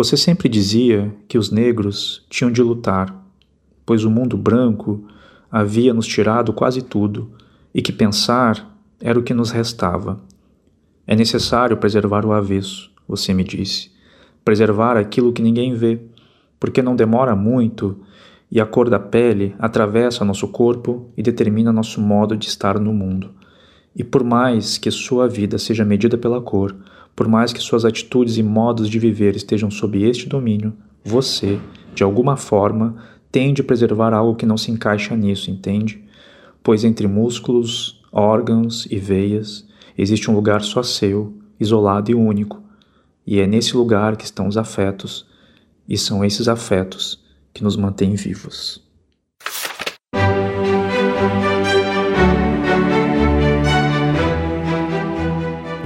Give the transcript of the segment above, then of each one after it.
Você sempre dizia que os negros tinham de lutar, pois o mundo branco havia nos tirado quase tudo e que pensar era o que nos restava. É necessário preservar o avesso, você me disse, preservar aquilo que ninguém vê, porque não demora muito e a cor da pele atravessa nosso corpo e determina nosso modo de estar no mundo. E por mais que sua vida seja medida pela cor, por mais que suas atitudes e modos de viver estejam sob este domínio, você, de alguma forma, tem de preservar algo que não se encaixa nisso, entende? Pois entre músculos, órgãos e veias existe um lugar só seu, isolado e único, e é nesse lugar que estão os afetos, e são esses afetos que nos mantêm vivos.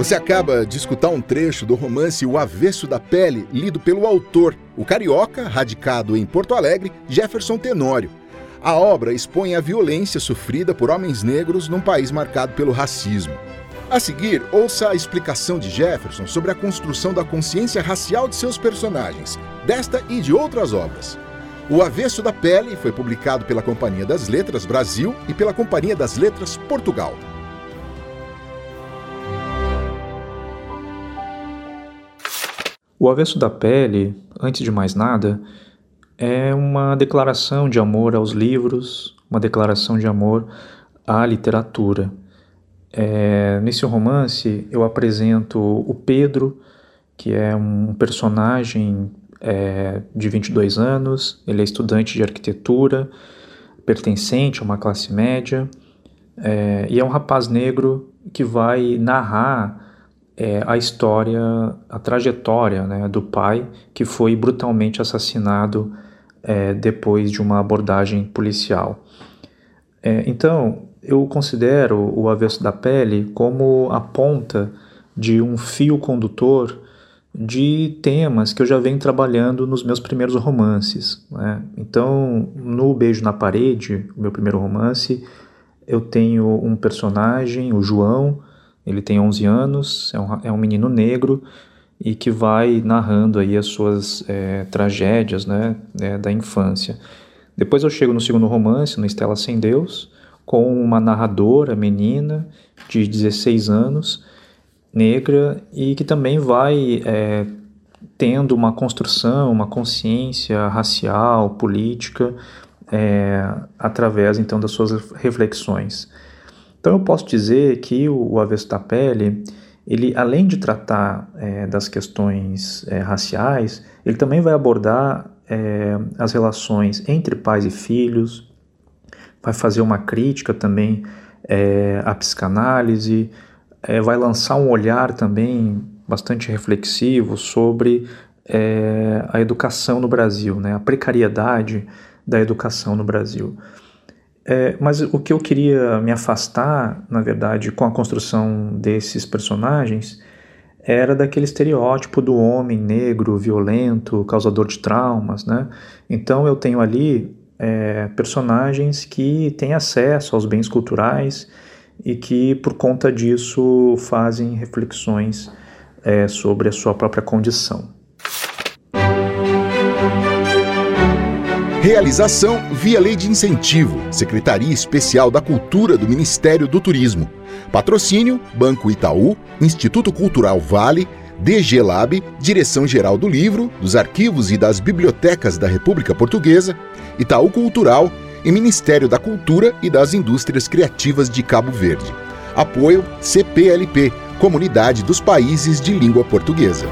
Você acaba de escutar um trecho do romance O Avesso da Pele, lido pelo autor, o carioca, radicado em Porto Alegre, Jefferson Tenório. A obra expõe a violência sofrida por homens negros num país marcado pelo racismo. A seguir, ouça a explicação de Jefferson sobre a construção da consciência racial de seus personagens, desta e de outras obras. O Avesso da Pele foi publicado pela Companhia das Letras Brasil e pela Companhia das Letras Portugal. O avesso da pele, antes de mais nada, é uma declaração de amor aos livros, uma declaração de amor à literatura. É, nesse romance, eu apresento o Pedro, que é um personagem é, de 22 anos, ele é estudante de arquitetura, pertencente a uma classe média, é, e é um rapaz negro que vai narrar é, a história, a trajetória né, do pai que foi brutalmente assassinado é, depois de uma abordagem policial. É, então, eu considero o avesso da pele como a ponta de um fio condutor de temas que eu já venho trabalhando nos meus primeiros romances. Né? Então, no Beijo na Parede, o meu primeiro romance, eu tenho um personagem, o João, ele tem 11 anos, é um, é um menino negro e que vai narrando aí as suas é, tragédias né, é, da infância. Depois eu chego no segundo romance, no Estela Sem Deus, com uma narradora menina de 16 anos, negra, e que também vai é, tendo uma construção, uma consciência racial, política, é, através então das suas reflexões. Então eu posso dizer que o, o avesso da pele, ele além de tratar é, das questões é, raciais, ele também vai abordar é, as relações entre pais e filhos, vai fazer uma crítica também é, à psicanálise, é, vai lançar um olhar também bastante reflexivo sobre é, a educação no Brasil, né, a precariedade da educação no Brasil. É, mas o que eu queria me afastar, na verdade, com a construção desses personagens, era daquele estereótipo do homem negro, violento, causador de traumas, né? Então eu tenho ali é, personagens que têm acesso aos bens culturais e que, por conta disso, fazem reflexões é, sobre a sua própria condição. Realização via Lei de Incentivo, Secretaria Especial da Cultura do Ministério do Turismo. Patrocínio: Banco Itaú, Instituto Cultural Vale, DG Lab, Direção-Geral do Livro, dos Arquivos e das Bibliotecas da República Portuguesa, Itaú Cultural e Ministério da Cultura e das Indústrias Criativas de Cabo Verde. Apoio CPLP, Comunidade dos Países de Língua Portuguesa.